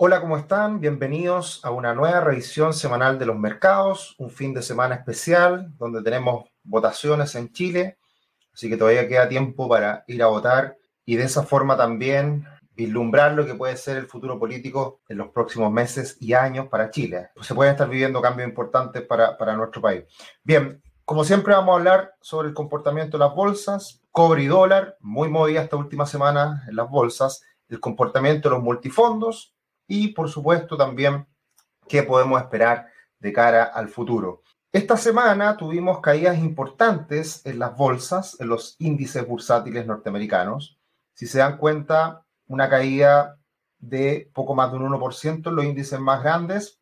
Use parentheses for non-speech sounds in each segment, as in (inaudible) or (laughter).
Hola, ¿cómo están? Bienvenidos a una nueva revisión semanal de los mercados, un fin de semana especial donde tenemos votaciones en Chile, así que todavía queda tiempo para ir a votar y de esa forma también vislumbrar lo que puede ser el futuro político en los próximos meses y años para Chile. Se pueden estar viviendo cambios importantes para, para nuestro país. Bien, como siempre vamos a hablar sobre el comportamiento de las bolsas, cobre y dólar, muy movida esta última semana en las bolsas, el comportamiento de los multifondos y por supuesto también qué podemos esperar de cara al futuro. Esta semana tuvimos caídas importantes en las bolsas, en los índices bursátiles norteamericanos. Si se dan cuenta, una caída de poco más de un 1% en los índices más grandes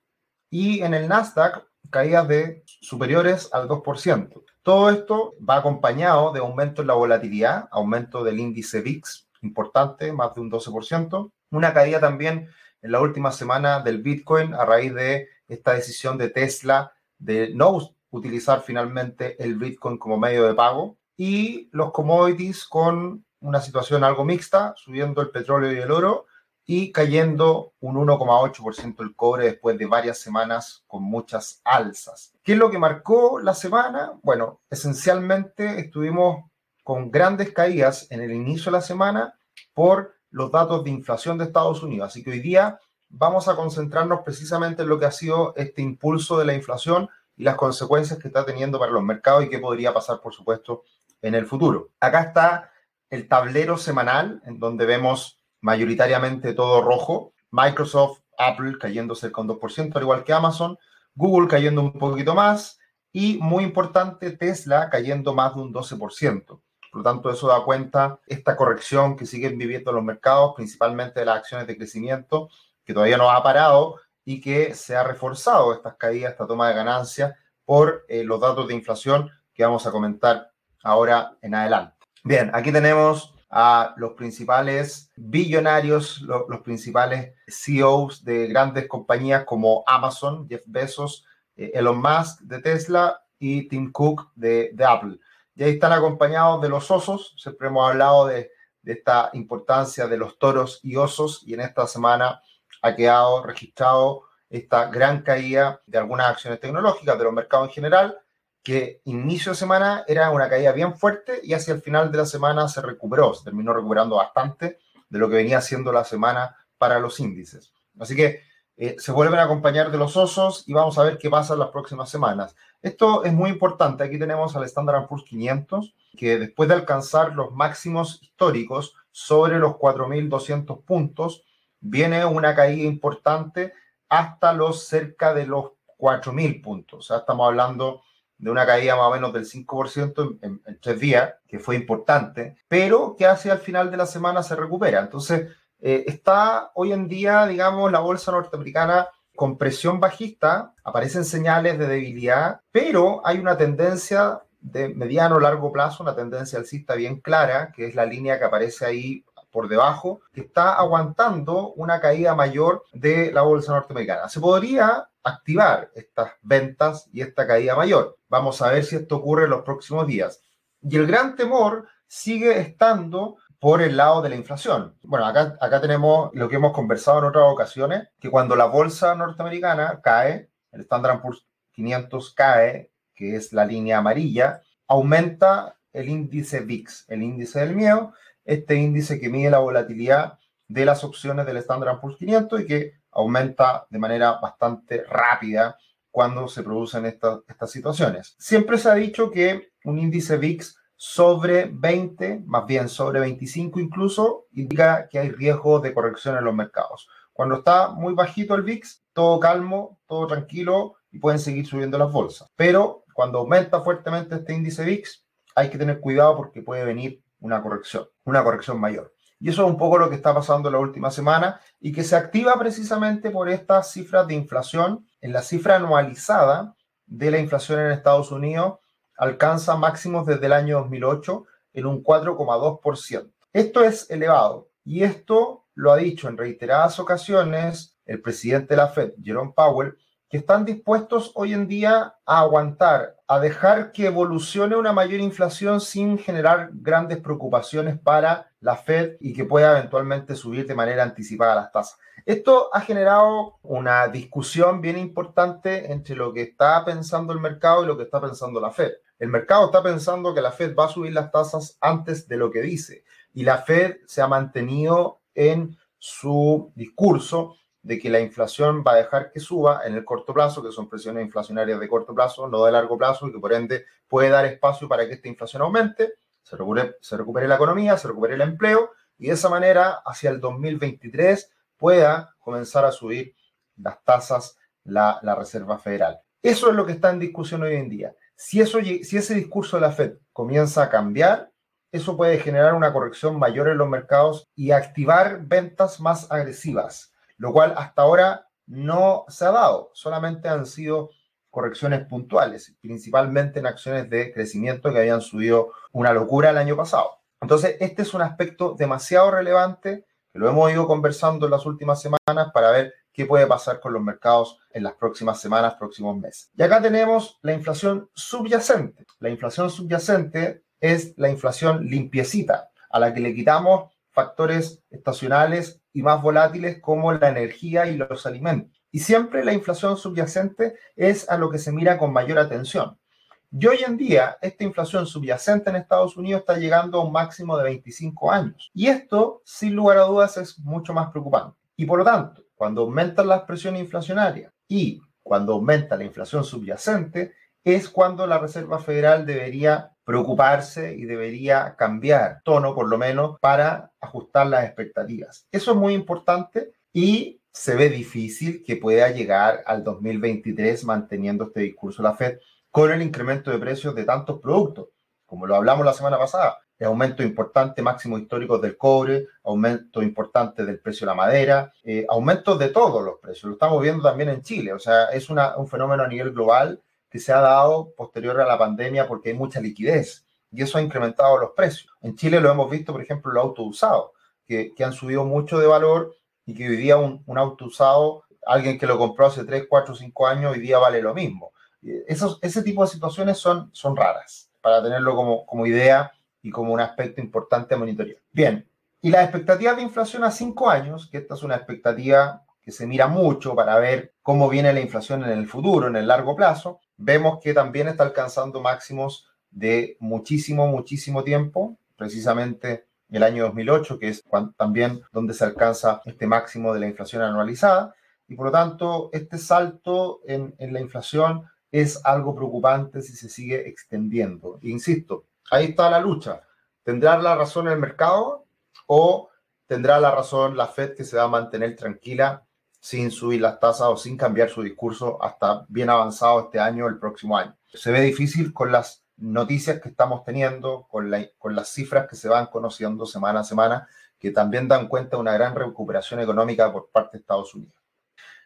y en el Nasdaq caídas de superiores al 2%. Todo esto va acompañado de aumento en la volatilidad, aumento del índice VIX importante, más de un 12%, una caída también en la última semana del Bitcoin a raíz de esta decisión de Tesla de no utilizar finalmente el Bitcoin como medio de pago y los commodities con una situación algo mixta, subiendo el petróleo y el oro y cayendo un 1,8% el cobre después de varias semanas con muchas alzas. ¿Qué es lo que marcó la semana? Bueno, esencialmente estuvimos con grandes caídas en el inicio de la semana por los datos de inflación de Estados Unidos. Así que hoy día vamos a concentrarnos precisamente en lo que ha sido este impulso de la inflación y las consecuencias que está teniendo para los mercados y qué podría pasar, por supuesto, en el futuro. Acá está el tablero semanal en donde vemos mayoritariamente todo rojo. Microsoft, Apple cayendo cerca de un 2%, al igual que Amazon. Google cayendo un poquito más. Y muy importante, Tesla cayendo más de un 12%. Por lo tanto, eso da cuenta esta corrección que siguen viviendo los mercados, principalmente de las acciones de crecimiento, que todavía no ha parado y que se ha reforzado estas caídas, esta toma de ganancias por eh, los datos de inflación que vamos a comentar ahora en adelante. Bien, aquí tenemos a los principales billonarios, los principales CEOs de grandes compañías como Amazon, Jeff Bezos, eh, Elon Musk de Tesla y Tim Cook de, Apple. Y ahí están acompañados de los osos, siempre hemos hablado de, de esta importancia de los toros y osos y en esta semana ha quedado registrado esta gran caída de algunas acciones tecnológicas de los mercados en general que inicio de semana era una caída bien fuerte y hacia el final de la semana se recuperó, se terminó recuperando bastante de lo que venía siendo la semana para los índices. Así que eh, se vuelven a acompañar de los osos y vamos a ver qué pasa en las próximas semanas. Esto es muy importante. Aquí tenemos al Standard Poor's 500, que después de alcanzar los máximos históricos sobre los 4.200 puntos, viene una caída importante hasta los cerca de los 4.000 puntos. O sea, estamos hablando de una caída más o menos del 5% en, tres días, que fue importante, pero que hacia el final de la semana se recupera. Entonces, eh, está hoy en día, digamos, la bolsa norteamericana con presión bajista, aparecen señales de debilidad, pero hay una tendencia de mediano largo plazo, una tendencia alcista bien clara, que es la línea que aparece ahí por debajo, que está aguantando una caída mayor de la bolsa norteamericana. Se podría activar estas ventas y esta caída mayor. Vamos a ver si esto ocurre en los próximos días. Y el gran temor sigue estando por el lado de la inflación. Bueno, acá, tenemos lo que hemos conversado en otras ocasiones, que cuando la bolsa norteamericana cae, el Standard Poor's 500 cae, que es la línea amarilla, aumenta el índice VIX, el índice del miedo, este índice que mide la volatilidad de las opciones del Standard Poor's 500 y que aumenta de manera bastante rápida cuando se producen estas, estas situaciones. Siempre se ha dicho que un índice VIX sobre 20, más bien sobre 25 incluso, indica que hay riesgo de corrección en los mercados. Cuando está muy bajito el VIX, todo calmo, todo tranquilo y pueden seguir subiendo las bolsas. Pero cuando aumenta fuertemente este índice VIX, hay que tener cuidado porque puede venir una corrección, una corrección mayor. Y eso es un poco lo que está pasando la última semana y que se activa precisamente por estas cifras de inflación. En la cifra anualizada de la inflación en Estados Unidos alcanza máximos desde el año 2008 en un 4,2%. Esto es elevado y esto lo ha dicho en reiteradas ocasiones el presidente de la Fed, Jerome Powell, que están dispuestos hoy en día a aguantar, a dejar que evolucione una mayor inflación sin generar grandes preocupaciones para la Fed y que pueda eventualmente subir de manera anticipada las tasas. Esto ha generado una discusión bien importante entre lo que está pensando el mercado y lo que está pensando la Fed. El mercado está pensando que la Fed va a subir las tasas antes de lo que dice y la Fed se ha mantenido en su discurso de que la inflación va a dejar que suba en el corto plazo, que son presiones inflacionarias de corto plazo, no de largo plazo, y que por ende puede dar espacio para que esta inflación aumente, se recupere, la economía, se recupere el empleo, y de esa manera, hacia el 2023, pueda comenzar a subir las tasas la, la Reserva Federal. Eso es lo que está en discusión hoy en día. Si, eso, si ese discurso de la Fed comienza a cambiar, eso puede generar una corrección mayor en los mercados y activar ventas más agresivas lo cual hasta ahora no se ha dado, solamente han sido correcciones puntuales, principalmente en acciones de crecimiento que habían subido una locura el año pasado. Entonces, este es un aspecto demasiado relevante que lo hemos ido conversando en las últimas semanas para ver qué puede pasar con los mercados en las próximas semanas, próximos meses. Y acá tenemos la inflación subyacente. La inflación subyacente es la inflación limpiecita, a la que le quitamos factores estacionales y más volátiles como la energía y los alimentos. Y siempre la inflación subyacente es a lo que se mira con mayor atención. Y hoy en día, esta inflación subyacente en Estados Unidos está llegando a un máximo de 25 años. Y esto, sin lugar a dudas, es mucho más preocupante. Y por lo tanto, cuando aumentan las presiones inflacionarias y cuando aumenta la inflación subyacente, es cuando la Reserva Federal debería preocuparse y debería cambiar tono, por lo menos, para ajustar las expectativas. Eso es muy importante y se ve difícil que pueda llegar al 2023 manteniendo este discurso la Fed con el incremento de precios de tantos productos, como lo hablamos la semana pasada. El aumento importante, máximo histórico del cobre, aumento importante del precio de la madera, eh, aumentos de todos los precios. Lo estamos viendo también en Chile. O sea, es un fenómeno a nivel global que se ha dado posterior a la pandemia porque hay mucha liquidez y eso ha incrementado los precios. En Chile lo hemos visto, por ejemplo, los autos usados, que, que han subido mucho de valor y que hoy día un, un, auto usado, alguien que lo compró hace 3, 4, 5 años, hoy día vale lo mismo. Esos, ese tipo de situaciones son, son raras, para tenerlo como, como idea y como un aspecto importante a monitorear. Bien, y las expectativas de inflación a 5 años, que esta es una expectativa que se mira mucho para ver cómo viene la inflación en el futuro, en el largo plazo, vemos que también está alcanzando máximos de muchísimo, muchísimo tiempo, precisamente el año 2008, que es también donde se alcanza este máximo de la inflación anualizada. Y por lo tanto, este salto en, en la inflación es algo preocupante si se sigue extendiendo. Insisto, ahí está la lucha. ¿Tendrá la razón el mercado o tendrá la razón la Fed que se va a mantener tranquila sin subir las tasas o sin cambiar su discurso hasta bien avanzado este año o el próximo año. Se ve difícil con las noticias que estamos teniendo, con, la, con las cifras que se van conociendo semana a semana, que también dan cuenta de una gran recuperación económica por parte de Estados Unidos.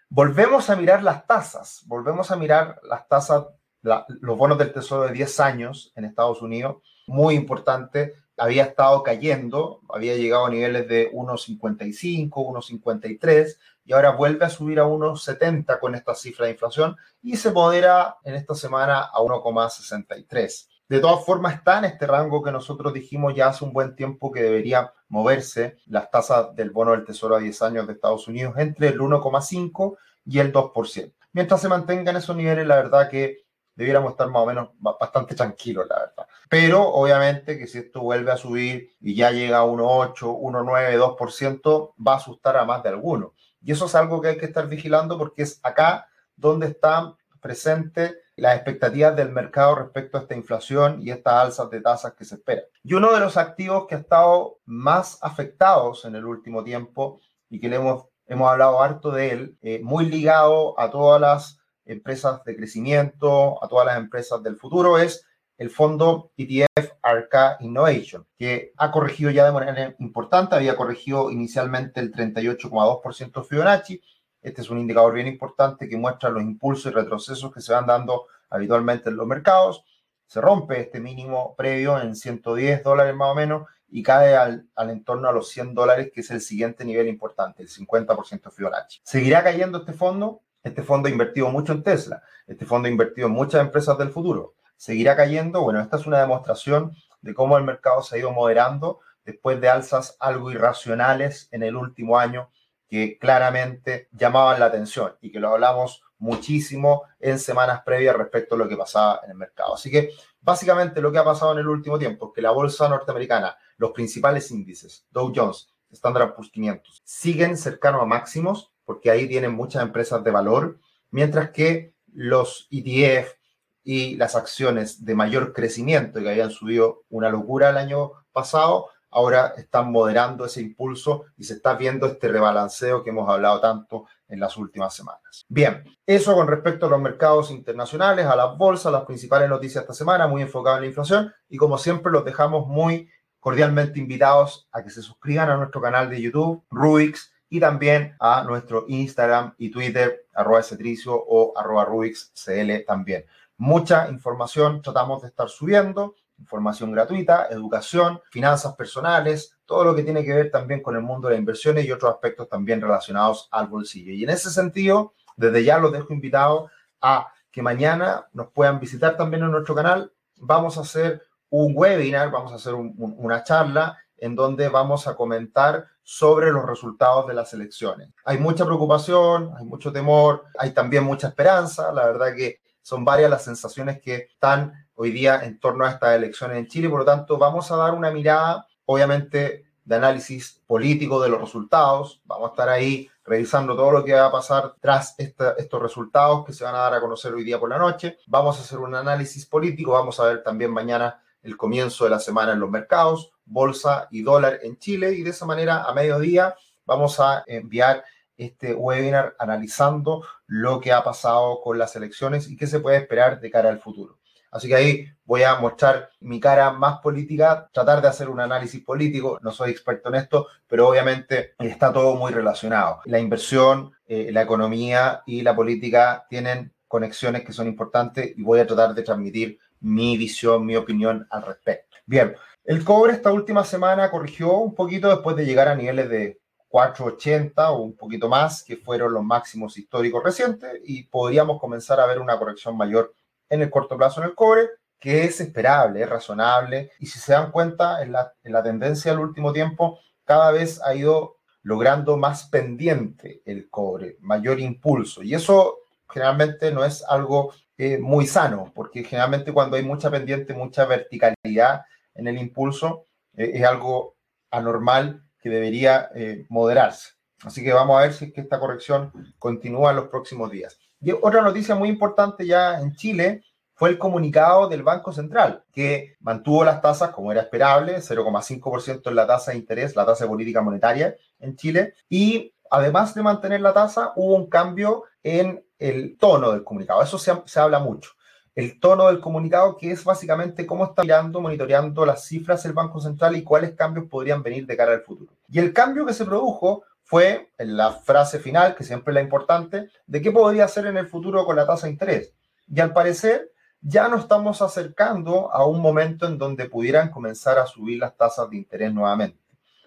Volvemos a mirar las tasas, volvemos a mirar las tasas, los bonos del Tesoro de 10 años en Estados Unidos, muy importante, había estado cayendo, había llegado a niveles de 1,55, 1,53 y ahora vuelve a subir a 1,70 con esta cifra de inflación y se modera en esta semana a 1,63. De todas formas, está en este rango que nosotros dijimos ya hace un buen tiempo que debería moverse las tasas del bono del Tesoro a 10 años de Estados Unidos entre el 1,5 y el 2%. Mientras se mantengan esos niveles, la verdad que debiéramos estar más o menos bastante tranquilos, la verdad. Pero obviamente que si esto vuelve a subir y ya llega a 1,8, 1,9, 2%, va a asustar a más de algunos. Y eso es algo que hay que estar vigilando porque es acá donde están presentes las expectativas del mercado respecto a esta inflación y estas alzas de tasas que se esperan. Y uno de los activos que ha estado más afectados en el último tiempo y que le hemos, hemos hablado harto de él, eh, muy ligado a todas las empresas de crecimiento, a todas las empresas del futuro, es el fondo ETF ARCA Innovation, que ha corregido ya de manera importante, había corregido inicialmente el 38,2% Fibonacci. Este es un indicador bien importante que muestra los impulsos y retrocesos que se van dando habitualmente en los mercados. Se rompe este mínimo previo en 110 dólares más o menos y cae al, al, entorno a los 100 dólares, que es el siguiente nivel importante, el 50% Fibonacci. ¿Seguirá cayendo este fondo? Este fondo ha invertido mucho en Tesla, este fondo ha invertido en muchas empresas del futuro. ¿Seguirá cayendo? Bueno, esta es una demostración de cómo el mercado se ha ido moderando después de alzas algo irracionales en el último año que claramente llamaban la atención y que lo hablamos muchísimo en semanas previas respecto a lo que pasaba en el mercado. Así que básicamente lo que ha pasado en el último tiempo es que la bolsa norteamericana, los principales índices, Dow Jones, Standard Poor's 500, siguen cercanos a máximos porque ahí tienen muchas empresas de valor, mientras que los ETF y las acciones de mayor crecimiento que habían subido una locura el año pasado, ahora están moderando ese impulso y se está viendo este rebalanceo que hemos hablado tanto en las últimas semanas. Bien, eso con respecto a los mercados internacionales, a las bolsas, las principales noticias esta semana, muy enfocado en la inflación y como siempre los dejamos muy cordialmente invitados a que se suscriban a nuestro canal de YouTube, Rubix, y también a nuestro Instagram y Twitter, arroba Cetricio o arroba RubixCL también. Mucha información tratamos de estar subiendo información gratuita, educación, finanzas personales, todo lo que tiene que ver también con el mundo de las inversiones y otros aspectos también relacionados al bolsillo. Y en ese sentido, desde ya los dejo invitados a que mañana nos puedan visitar también en nuestro canal. Vamos a hacer un webinar, vamos a hacer una charla en donde vamos a comentar sobre los resultados de las elecciones. Hay mucha preocupación, hay mucho temor, hay también mucha esperanza. La verdad que son varias las sensaciones que están hoy día en torno a estas elecciones en Chile. Por lo tanto, vamos a dar una mirada, obviamente, de análisis político de los resultados. Vamos a estar ahí revisando todo lo que va a pasar tras estos resultados que se van a dar a conocer hoy día por la noche. Vamos a hacer un análisis político. Vamos a ver también mañana el comienzo de la semana en los mercados, bolsa y dólar en Chile. Y de esa manera, a mediodía, vamos a enviar este webinar analizando lo que ha pasado con las elecciones y qué se puede esperar de cara al futuro. Así que ahí voy a mostrar mi cara más política, tratar de hacer un análisis político. No soy experto en esto, pero obviamente está todo muy relacionado. La inversión, eh, la economía y la política tienen conexiones que son importantes y voy a tratar de transmitir mi visión, mi opinión al respecto. Bien, el cobre esta última semana corrigió un poquito después de llegar a niveles de 480 o un poquito más, que fueron los máximos históricos recientes, y podríamos comenzar a ver una corrección mayor en el corto plazo en el cobre, que es esperable, es razonable. Y si se dan cuenta, en la, en la tendencia del último tiempo, cada vez ha ido logrando más pendiente el cobre, mayor impulso. Y eso generalmente no es algo eh, muy sano, porque generalmente cuando hay mucha pendiente, mucha verticalidad en el impulso, eh, es algo anormal que debería eh, moderarse. Así que vamos a ver si es que esta corrección continúa en los próximos días. Y otra noticia muy importante ya en Chile fue el comunicado del Banco Central, que mantuvo las tasas como era esperable, 0,5% en la tasa de interés, la tasa de política monetaria en Chile, y además de mantener la tasa, hubo un cambio en el tono del comunicado. Eso se, se habla mucho. El tono del comunicado, que es básicamente cómo está mirando, monitoreando las cifras del Banco Central y cuáles cambios podrían venir de cara al futuro. Y el cambio que se produjo fue en la frase final, que siempre es la importante, de qué podría hacer en el futuro con la tasa de interés. Y al parecer ya nos estamos acercando a un momento en donde pudieran comenzar a subir las tasas de interés nuevamente.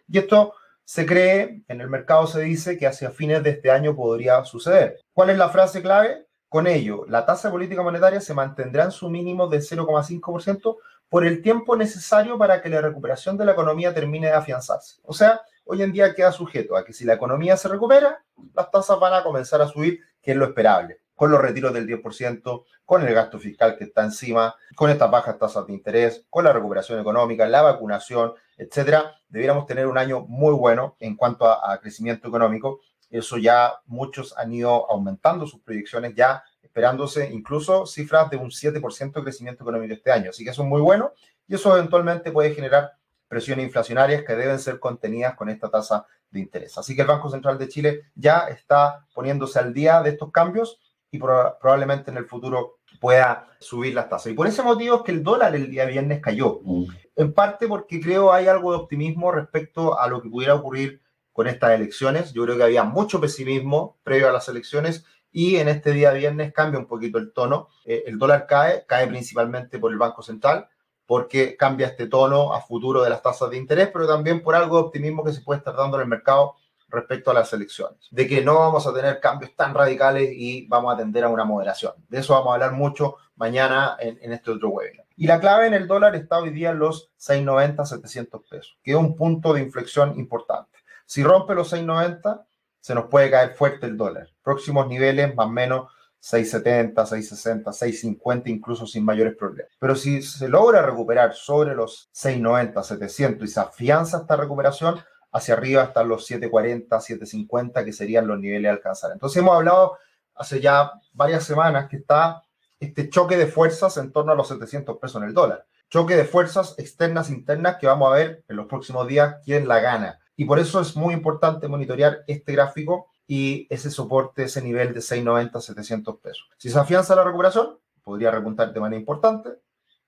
Y esto se cree, en el mercado se dice que hacia fines de este año podría suceder. ¿Cuál es la frase clave? Con ello, la tasa de política monetaria se mantendrá en su mínimo de 0,5% por el tiempo necesario para que la recuperación de la economía termine de afianzarse. O sea, hoy en día queda sujeto a que si la economía se recupera, las tasas van a comenzar a subir, que es lo esperable, con los retiros del 10%, con el gasto fiscal que está encima, con estas bajas tasas de interés, con la recuperación económica, la vacunación, etcétera, debiéramos tener un año muy bueno en cuanto a, crecimiento económico. Eso ya muchos han ido aumentando sus proyecciones, ya esperándose incluso cifras de un 7% de crecimiento económico este año. Así que eso es muy bueno y eso eventualmente puede generar presiones inflacionarias que deben ser contenidas con esta tasa de interés. Así que el Banco Central de Chile ya está poniéndose al día de estos cambios y probablemente en el futuro pueda subir las tasas. Y por ese motivo es que el dólar el día viernes cayó. Mm. En parte porque creo hay algo de optimismo respecto a lo que pudiera ocurrir con estas elecciones. Yo creo que había mucho pesimismo previo a las elecciones y en este día viernes cambia un poquito el tono. Eh, el dólar cae, cae principalmente por el Banco Central, porque cambia este tono a futuro de las tasas de interés, pero también por algo de optimismo que se puede estar dando en el mercado respecto a las elecciones, de que no vamos a tener cambios tan radicales y vamos a tender a una moderación. De eso vamos a hablar mucho mañana en, en este otro webinar. Y la clave en el dólar está hoy día en los 690, 700 pesos, que es un punto de inflexión importante. Si rompe los 690, se nos puede caer fuerte el dólar. Próximos niveles, más o menos 670, 660, 650, incluso sin mayores problemas. Pero si se logra recuperar sobre los 690, 700 y se afianza esta recuperación, hacia arriba están los 740, 750, que serían los niveles a alcanzar. Entonces hemos hablado hace ya varias semanas que está este choque de fuerzas en torno a los 700 pesos en el dólar. Choque de fuerzas externas, internas, que vamos a ver en los próximos días quién la gana. Y por eso es muy importante monitorear este gráfico y ese soporte, ese nivel de 690, 700 pesos. Si se afianza la recuperación, podría repuntar de manera importante.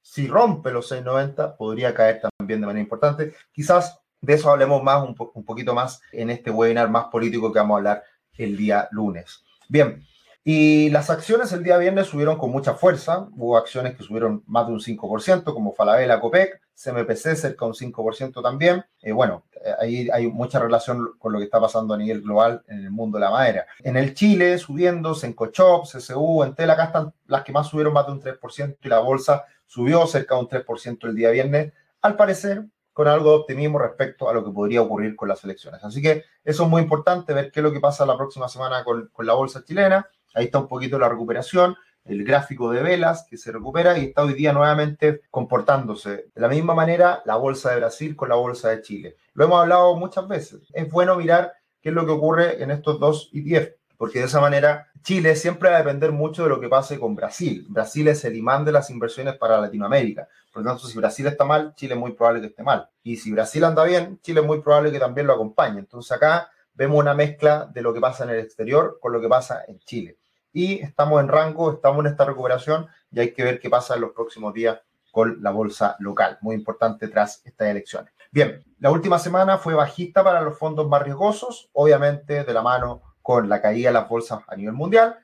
Si rompe los 690, podría caer también de manera importante. Quizás de eso hablemos más, un, un poquito más en este webinar más político que vamos a hablar el día lunes. Bien, y las acciones el día viernes subieron con mucha fuerza. Hubo acciones que subieron más de un 5%, como Falabella, Copec, CMPC cerca de un 5% también. Eh, bueno, eh, ahí hay mucha relación con lo que está pasando a nivel global en el mundo de la madera. En el Chile, subiendo, Sencochop, CSU, Entel, acá están las que más subieron más de un 3% y la bolsa subió cerca de un 3% el día viernes. Al parecer, con algo de optimismo respecto a lo que podría ocurrir con las elecciones. Así que eso es muy importante, ver qué es lo que pasa la próxima semana con, con la bolsa chilena Ahí está un poquito la recuperación, el gráfico de velas que se recupera y está hoy día nuevamente comportándose de la misma manera la bolsa de Brasil con la bolsa de Chile. Lo hemos hablado muchas veces. Es bueno mirar qué es lo que ocurre en estos dos ETF, porque de esa manera Chile siempre va a depender mucho de lo que pase con Brasil. Brasil es el imán de las inversiones para Latinoamérica. Por lo tanto, si Brasil está mal, Chile es muy probable que esté mal. Y si Brasil anda bien, Chile es muy probable que también lo acompañe. Entonces acá vemos una mezcla de lo que pasa en el exterior con lo que pasa en Chile y estamos en rango, estamos en esta recuperación y hay que ver qué pasa en los próximos días con la bolsa local, muy importante tras estas elecciones. Bien, la última semana fue bajista para los fondos más riesgosos, obviamente de la mano con la caída de las bolsas a nivel mundial,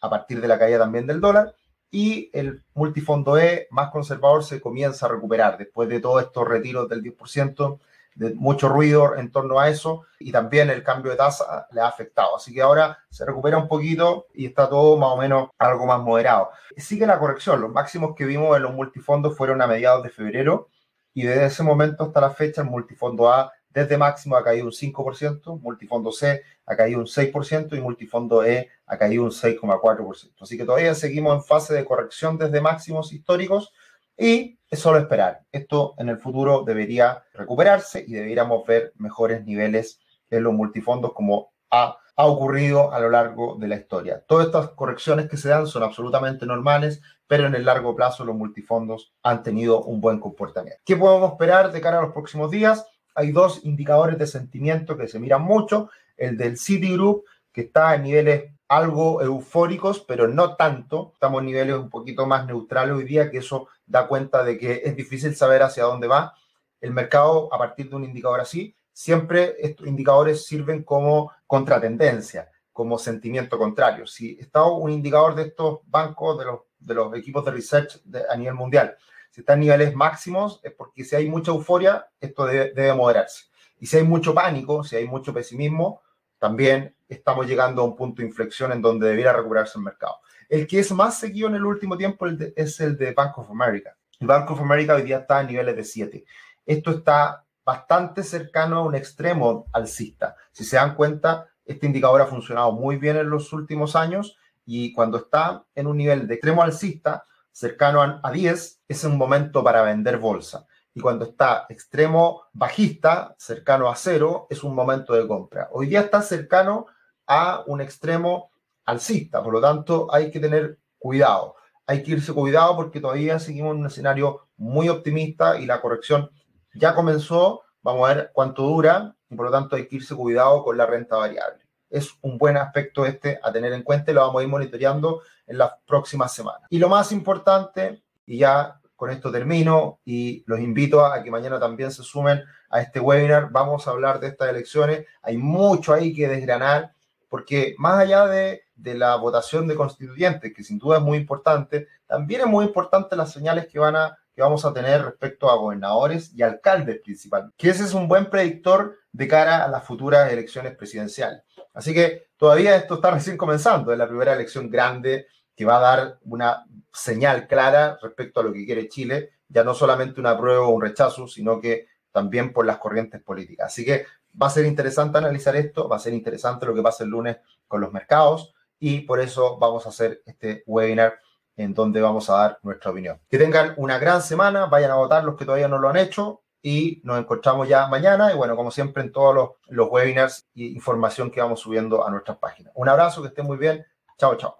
a partir de la caída también del dólar, y el multifondo E más conservador se comienza a recuperar después de todos estos retiros del 10%, de mucho ruido en torno a eso y también el cambio de tasa le ha afectado. Así que ahora se recupera un poquito y está todo más o menos algo más moderado. Sigue la corrección. Los máximos que vimos en los multifondos fueron a mediados de febrero y desde ese momento hasta la fecha el multifondo A desde máximo ha caído un 5%, multifondo C ha caído un 6% y multifondo E ha caído un 6,4%. Así que todavía seguimos en fase de corrección desde máximos históricos y es solo esperar. Esto en el futuro debería recuperarse y deberíamos ver mejores niveles en los multifondos como ha, ha, ocurrido a lo largo de la historia. Todas estas correcciones que se dan son absolutamente normales, pero en el largo plazo los multifondos han tenido un buen comportamiento. ¿Qué podemos esperar de cara a los próximos días? Hay dos indicadores de sentimiento que se miran mucho. El del Citigroup, que está en niveles algo eufóricos, pero no tanto. Estamos en niveles un poquito más neutrales hoy día, que eso da cuenta de que es difícil saber hacia dónde va el mercado a partir de un indicador así. Siempre estos indicadores sirven como contratendencia, como sentimiento contrario. Si está un indicador de estos bancos, de los, equipos de research a nivel mundial, si está en niveles máximos, es porque si hay mucha euforia, esto debe, debe moderarse. Y si hay mucho pánico, si hay mucho pesimismo, también estamos llegando a un punto de inflexión en donde debiera recuperarse el mercado. El que es más seguido en el último tiempo es el de Bank of America. El Bank of America hoy día está a niveles de 7. Esto está bastante cercano a un extremo alcista. Si se dan cuenta, este indicador ha funcionado muy bien en los últimos años y cuando está en un nivel de extremo alcista, cercano a 10, es un momento para vender bolsa y cuando está extremo bajista, cercano a cero, es un momento de compra. Hoy día está cercano a un extremo alcista, por lo tanto hay que tener cuidado. Hay que irse cuidado porque todavía seguimos en un escenario muy optimista y la corrección ya comenzó. Vamos a ver cuánto dura y por lo tanto hay que irse cuidado con la renta variable. Es un buen aspecto este a tener en cuenta y lo vamos a ir monitoreando en las próximas semanas. Y lo más importante, y ya con esto termino y los invito a, que mañana también se sumen a este webinar. Vamos a hablar de estas elecciones. Hay mucho ahí que desgranar porque más allá de, de, la votación de constituyentes, que sin duda es muy importante, también es muy importante las señales que van a que vamos a tener respecto a gobernadores y alcaldes principalmente, que ese es un buen predictor de cara a las futuras elecciones presidenciales. Así que todavía esto está (laughs) recién comenzando, es la primera elección grande que va a dar una señal clara respecto a lo que quiere Chile, ya no solamente una prueba o un rechazo, sino que también por las corrientes políticas. Así que va a ser interesante analizar esto, va a ser interesante lo que pasa el lunes con los mercados y por eso vamos a hacer este webinar en donde vamos a dar nuestra opinión. Que tengan una gran semana, vayan a votar los que todavía no lo han hecho y nos encontramos ya mañana y bueno, como siempre en todos los, los webinars y información que vamos subiendo a nuestras páginas. Un abrazo, que estén muy bien. Chao, chao.